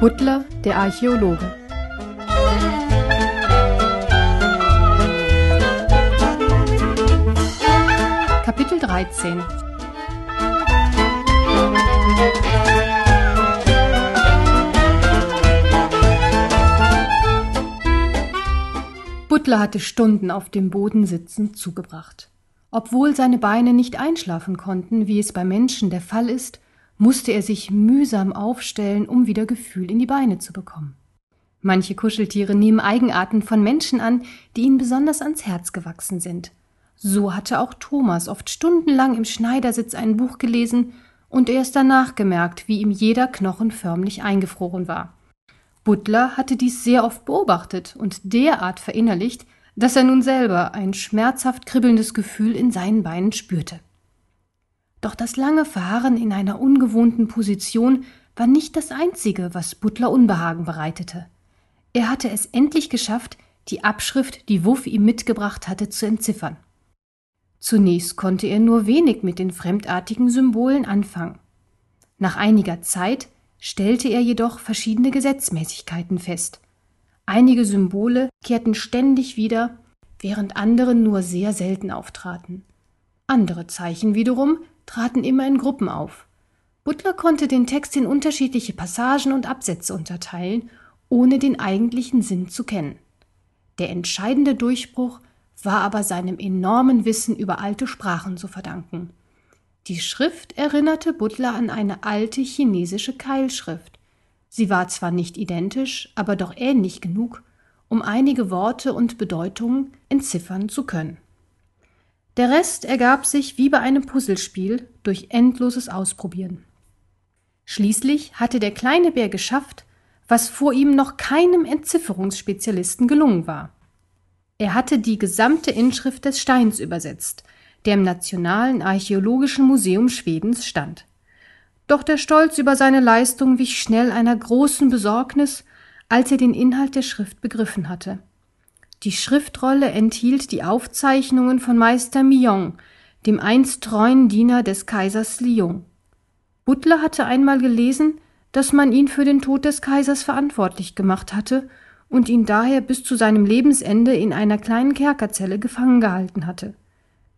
Butler, der Archäologe. Kapitel 13 Butler hatte Stunden auf dem Boden sitzend zugebracht. Obwohl seine Beine nicht einschlafen konnten, wie es bei Menschen der Fall ist, musste er sich mühsam aufstellen, um wieder Gefühl in die Beine zu bekommen. Manche Kuscheltiere nehmen Eigenarten von Menschen an, die ihnen besonders ans Herz gewachsen sind. So hatte auch Thomas oft stundenlang im Schneidersitz ein Buch gelesen und erst danach gemerkt, wie ihm jeder Knochen förmlich eingefroren war. Butler hatte dies sehr oft beobachtet und derart verinnerlicht, dass er nun selber ein schmerzhaft kribbelndes Gefühl in seinen Beinen spürte. Doch das lange Fahren in einer ungewohnten Position war nicht das einzige, was Butler Unbehagen bereitete. Er hatte es endlich geschafft, die Abschrift, die Wuff ihm mitgebracht hatte, zu entziffern. Zunächst konnte er nur wenig mit den fremdartigen Symbolen anfangen. Nach einiger Zeit stellte er jedoch verschiedene Gesetzmäßigkeiten fest. Einige Symbole kehrten ständig wieder, während andere nur sehr selten auftraten. Andere Zeichen wiederum traten immer in Gruppen auf. Butler konnte den Text in unterschiedliche Passagen und Absätze unterteilen, ohne den eigentlichen Sinn zu kennen. Der entscheidende Durchbruch war aber seinem enormen Wissen über alte Sprachen zu verdanken. Die Schrift erinnerte Butler an eine alte chinesische Keilschrift. Sie war zwar nicht identisch, aber doch ähnlich genug, um einige Worte und Bedeutungen entziffern zu können. Der Rest ergab sich wie bei einem Puzzlespiel durch endloses Ausprobieren. Schließlich hatte der kleine Bär geschafft, was vor ihm noch keinem Entzifferungsspezialisten gelungen war. Er hatte die gesamte Inschrift des Steins übersetzt, der im Nationalen Archäologischen Museum Schwedens stand. Doch der Stolz über seine Leistung wich schnell einer großen Besorgnis, als er den Inhalt der Schrift begriffen hatte. Die Schriftrolle enthielt die Aufzeichnungen von Meister Millon, dem einst treuen Diener des Kaisers Lyon. Butler hatte einmal gelesen, dass man ihn für den Tod des Kaisers verantwortlich gemacht hatte und ihn daher bis zu seinem Lebensende in einer kleinen Kerkerzelle gefangen gehalten hatte.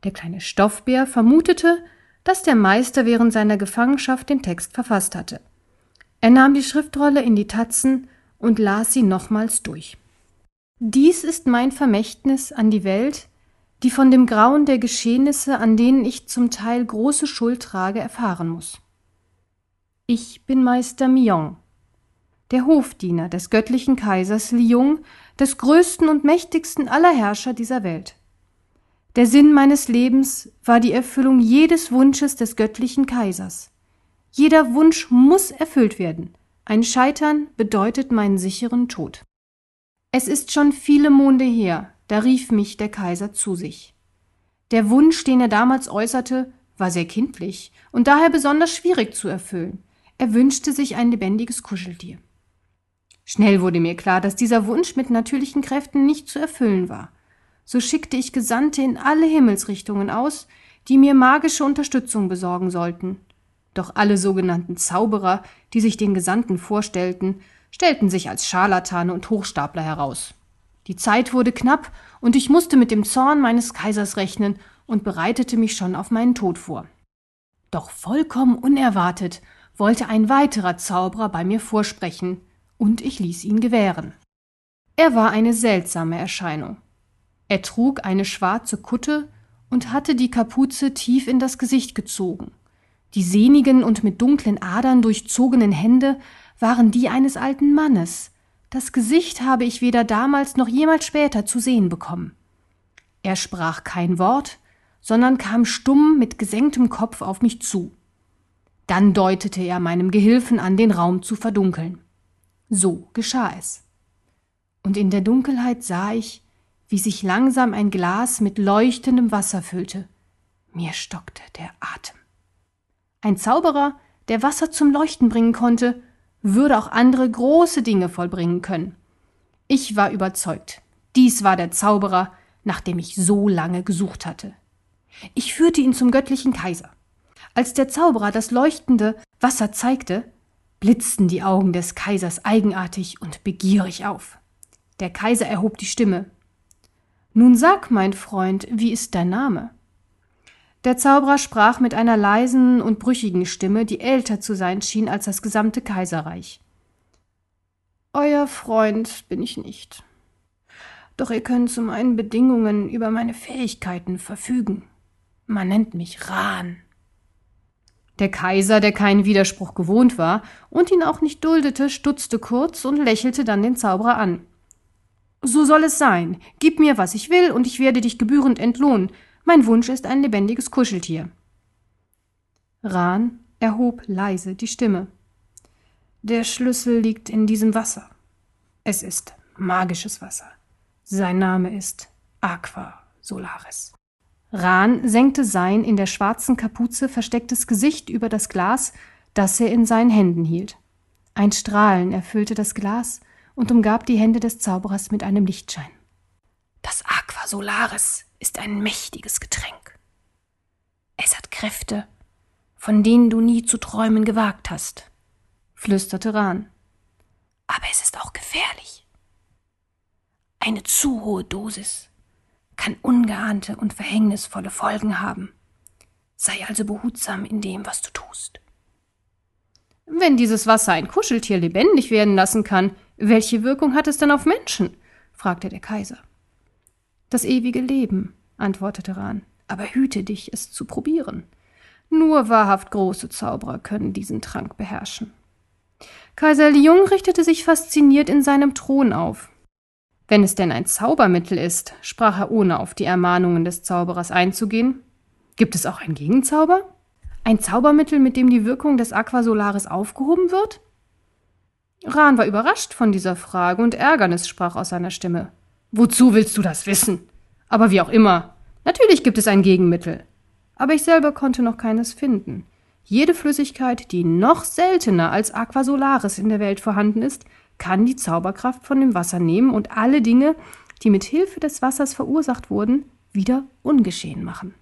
Der kleine Stoffbär vermutete, dass der Meister während seiner Gefangenschaft den Text verfasst hatte. Er nahm die Schriftrolle in die Tatzen und las sie nochmals durch. Dies ist mein Vermächtnis an die Welt, die von dem Grauen der Geschehnisse, an denen ich zum Teil große Schuld trage, erfahren muss. Ich bin Meister Mion, der Hofdiener des göttlichen Kaisers Liung, des größten und mächtigsten aller Herrscher dieser Welt. Der Sinn meines Lebens war die Erfüllung jedes Wunsches des göttlichen Kaisers. Jeder Wunsch muss erfüllt werden. Ein Scheitern bedeutet meinen sicheren Tod. Es ist schon viele Monde her, da rief mich der Kaiser zu sich. Der Wunsch, den er damals äußerte, war sehr kindlich und daher besonders schwierig zu erfüllen. Er wünschte sich ein lebendiges Kuscheltier. Schnell wurde mir klar, dass dieser Wunsch mit natürlichen Kräften nicht zu erfüllen war. So schickte ich Gesandte in alle Himmelsrichtungen aus, die mir magische Unterstützung besorgen sollten. Doch alle sogenannten Zauberer, die sich den Gesandten vorstellten, stellten sich als Scharlatane und Hochstapler heraus. Die Zeit wurde knapp, und ich musste mit dem Zorn meines Kaisers rechnen und bereitete mich schon auf meinen Tod vor. Doch vollkommen unerwartet wollte ein weiterer Zauberer bei mir vorsprechen, und ich ließ ihn gewähren. Er war eine seltsame Erscheinung. Er trug eine schwarze Kutte und hatte die Kapuze tief in das Gesicht gezogen. Die sehnigen und mit dunklen Adern durchzogenen Hände waren die eines alten Mannes. Das Gesicht habe ich weder damals noch jemals später zu sehen bekommen. Er sprach kein Wort, sondern kam stumm mit gesenktem Kopf auf mich zu. Dann deutete er meinem Gehilfen an, den Raum zu verdunkeln. So geschah es. Und in der Dunkelheit sah ich, wie sich langsam ein Glas mit leuchtendem Wasser füllte. Mir stockte der Atem. Ein Zauberer, der Wasser zum Leuchten bringen konnte, würde auch andere große Dinge vollbringen können. Ich war überzeugt, dies war der Zauberer, nach dem ich so lange gesucht hatte. Ich führte ihn zum göttlichen Kaiser. Als der Zauberer das leuchtende Wasser zeigte, blitzten die Augen des Kaisers eigenartig und begierig auf. Der Kaiser erhob die Stimme. Nun sag, mein Freund, wie ist dein Name? Der Zauberer sprach mit einer leisen und brüchigen Stimme, die älter zu sein schien als das gesamte Kaiserreich. Euer Freund bin ich nicht. Doch ihr könnt zu meinen Bedingungen über meine Fähigkeiten verfügen. Man nennt mich Rahn. Der Kaiser, der keinen Widerspruch gewohnt war und ihn auch nicht duldete, stutzte kurz und lächelte dann den Zauberer an. So soll es sein. Gib mir, was ich will, und ich werde dich gebührend entlohnen. Mein Wunsch ist ein lebendiges Kuscheltier. Rahn erhob leise die Stimme. Der Schlüssel liegt in diesem Wasser. Es ist magisches Wasser. Sein Name ist Aqua Solaris. Rahn senkte sein in der schwarzen Kapuze verstecktes Gesicht über das Glas, das er in seinen Händen hielt. Ein Strahlen erfüllte das Glas und umgab die Hände des Zauberers mit einem Lichtschein. Solaris ist ein mächtiges Getränk. Es hat Kräfte, von denen du nie zu träumen gewagt hast flüsterte Rahn. Aber es ist auch gefährlich. Eine zu hohe Dosis kann ungeahnte und verhängnisvolle Folgen haben. Sei also behutsam in dem, was du tust. Wenn dieses Wasser ein Kuscheltier lebendig werden lassen kann, welche Wirkung hat es dann auf Menschen? fragte der Kaiser. Das ewige Leben, antwortete Rahn, aber hüte dich, es zu probieren. Nur wahrhaft große Zauberer können diesen Trank beherrschen. Kaiser Liung richtete sich fasziniert in seinem Thron auf. Wenn es denn ein Zaubermittel ist, sprach er ohne auf die Ermahnungen des Zauberers einzugehen. Gibt es auch einen Gegenzauber? Ein Zaubermittel, mit dem die Wirkung des Aquasolaris aufgehoben wird? Rahn war überrascht von dieser Frage und Ärgernis sprach aus seiner Stimme. Wozu willst du das wissen? Aber wie auch immer. Natürlich gibt es ein Gegenmittel. Aber ich selber konnte noch keines finden. Jede Flüssigkeit, die noch seltener als Aquasolaris in der Welt vorhanden ist, kann die Zauberkraft von dem Wasser nehmen und alle Dinge, die mit Hilfe des Wassers verursacht wurden, wieder ungeschehen machen.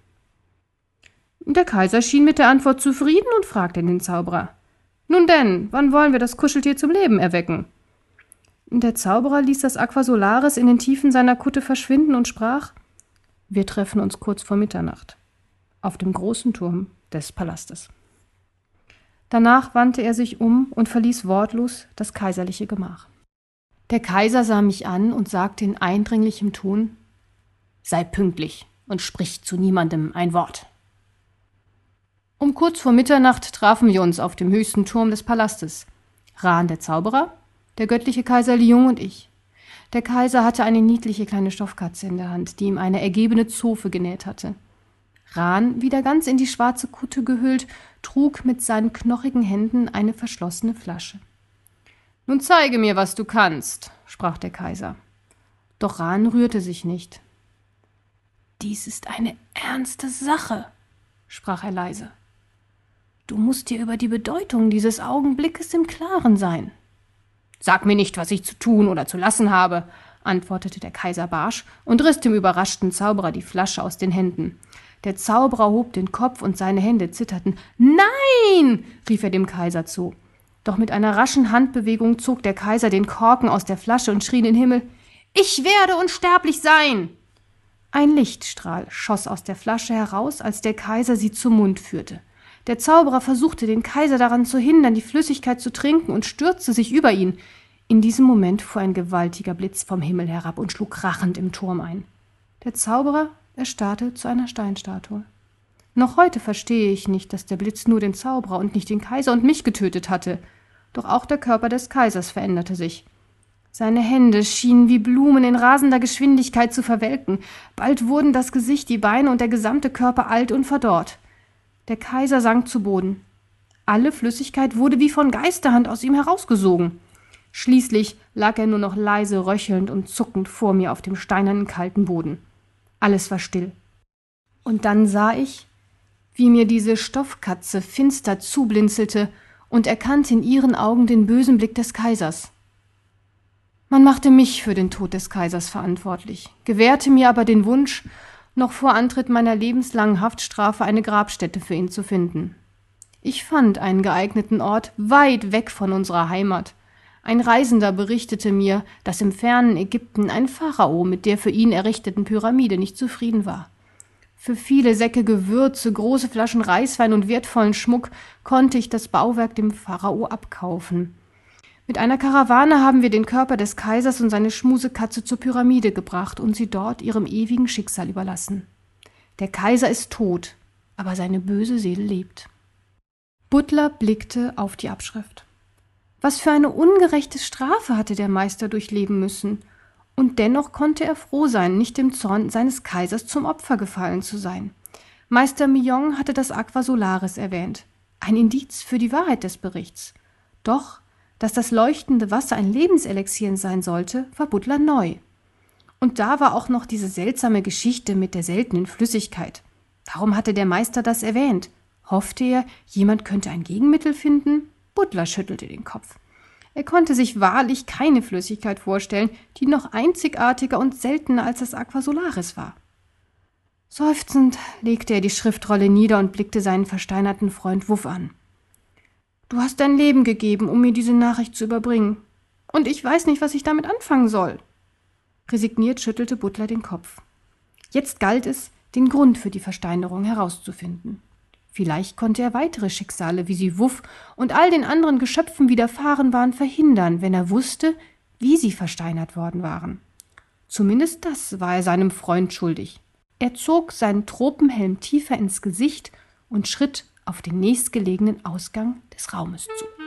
Der Kaiser schien mit der Antwort zufrieden und fragte den Zauberer Nun denn, wann wollen wir das Kuscheltier zum Leben erwecken? Der Zauberer ließ das Aquasolaris in den Tiefen seiner Kutte verschwinden und sprach Wir treffen uns kurz vor Mitternacht auf dem großen Turm des Palastes. Danach wandte er sich um und verließ wortlos das kaiserliche Gemach. Der Kaiser sah mich an und sagte in eindringlichem Ton Sei pünktlich und sprich zu niemandem ein Wort. Um kurz vor Mitternacht trafen wir uns auf dem höchsten Turm des Palastes. Rahn der Zauberer, der göttliche Kaiser Liung und ich. Der Kaiser hatte eine niedliche kleine Stoffkatze in der Hand, die ihm eine ergebene Zofe genäht hatte. Rahn, wieder ganz in die schwarze Kutte gehüllt, trug mit seinen knochigen Händen eine verschlossene Flasche. Nun zeige mir, was du kannst, sprach der Kaiser. Doch Rahn rührte sich nicht. Dies ist eine ernste Sache, sprach er leise. Du musst dir über die Bedeutung dieses Augenblickes im Klaren sein. Sag mir nicht, was ich zu tun oder zu lassen habe, antwortete der Kaiser barsch und riss dem überraschten Zauberer die Flasche aus den Händen. Der Zauberer hob den Kopf und seine Hände zitterten. Nein! rief er dem Kaiser zu. Doch mit einer raschen Handbewegung zog der Kaiser den Korken aus der Flasche und schrie in den Himmel Ich werde unsterblich sein. Ein Lichtstrahl schoss aus der Flasche heraus, als der Kaiser sie zum Mund führte. Der Zauberer versuchte, den Kaiser daran zu hindern, die Flüssigkeit zu trinken, und stürzte sich über ihn. In diesem Moment fuhr ein gewaltiger Blitz vom Himmel herab und schlug krachend im Turm ein. Der Zauberer erstarrte zu einer Steinstatue. Noch heute verstehe ich nicht, dass der Blitz nur den Zauberer und nicht den Kaiser und mich getötet hatte. Doch auch der Körper des Kaisers veränderte sich. Seine Hände schienen wie Blumen in rasender Geschwindigkeit zu verwelken. Bald wurden das Gesicht, die Beine und der gesamte Körper alt und verdorrt. Der Kaiser sank zu Boden. Alle Flüssigkeit wurde wie von Geisterhand aus ihm herausgesogen. Schließlich lag er nur noch leise röchelnd und zuckend vor mir auf dem steinernen kalten Boden. Alles war still. Und dann sah ich, wie mir diese Stoffkatze finster zublinzelte und erkannte in ihren Augen den bösen Blick des Kaisers. Man machte mich für den Tod des Kaisers verantwortlich, gewährte mir aber den Wunsch, noch vor Antritt meiner lebenslangen Haftstrafe eine Grabstätte für ihn zu finden. Ich fand einen geeigneten Ort weit weg von unserer Heimat. Ein Reisender berichtete mir, dass im fernen Ägypten ein Pharao mit der für ihn errichteten Pyramide nicht zufrieden war. Für viele Säcke Gewürze, große Flaschen Reiswein und wertvollen Schmuck konnte ich das Bauwerk dem Pharao abkaufen. Mit einer Karawane haben wir den Körper des Kaisers und seine Schmusekatze zur Pyramide gebracht und sie dort ihrem ewigen Schicksal überlassen. Der Kaiser ist tot, aber seine böse Seele lebt. Butler blickte auf die Abschrift. Was für eine ungerechte Strafe hatte der Meister durchleben müssen, und dennoch konnte er froh sein, nicht dem Zorn seines Kaisers zum Opfer gefallen zu sein. Meister Millon hatte das Aqua Solaris erwähnt, ein Indiz für die Wahrheit des Berichts. Doch, dass das leuchtende Wasser ein Lebenselixier sein sollte, war Butler neu. Und da war auch noch diese seltsame Geschichte mit der seltenen Flüssigkeit. Warum hatte der Meister das erwähnt? Hoffte er, jemand könnte ein Gegenmittel finden? Butler schüttelte den Kopf. Er konnte sich wahrlich keine Flüssigkeit vorstellen, die noch einzigartiger und seltener als das Aqua Solaris war. Seufzend legte er die Schriftrolle nieder und blickte seinen versteinerten Freund Wuff an. Du hast dein Leben gegeben, um mir diese Nachricht zu überbringen. Und ich weiß nicht, was ich damit anfangen soll. Resigniert schüttelte Butler den Kopf. Jetzt galt es, den Grund für die Versteinerung herauszufinden. Vielleicht konnte er weitere Schicksale, wie sie Wuff und all den anderen Geschöpfen widerfahren waren, verhindern, wenn er wusste, wie sie versteinert worden waren. Zumindest das war er seinem Freund schuldig. Er zog seinen Tropenhelm tiefer ins Gesicht und schritt auf den nächstgelegenen Ausgang des Raumes zu.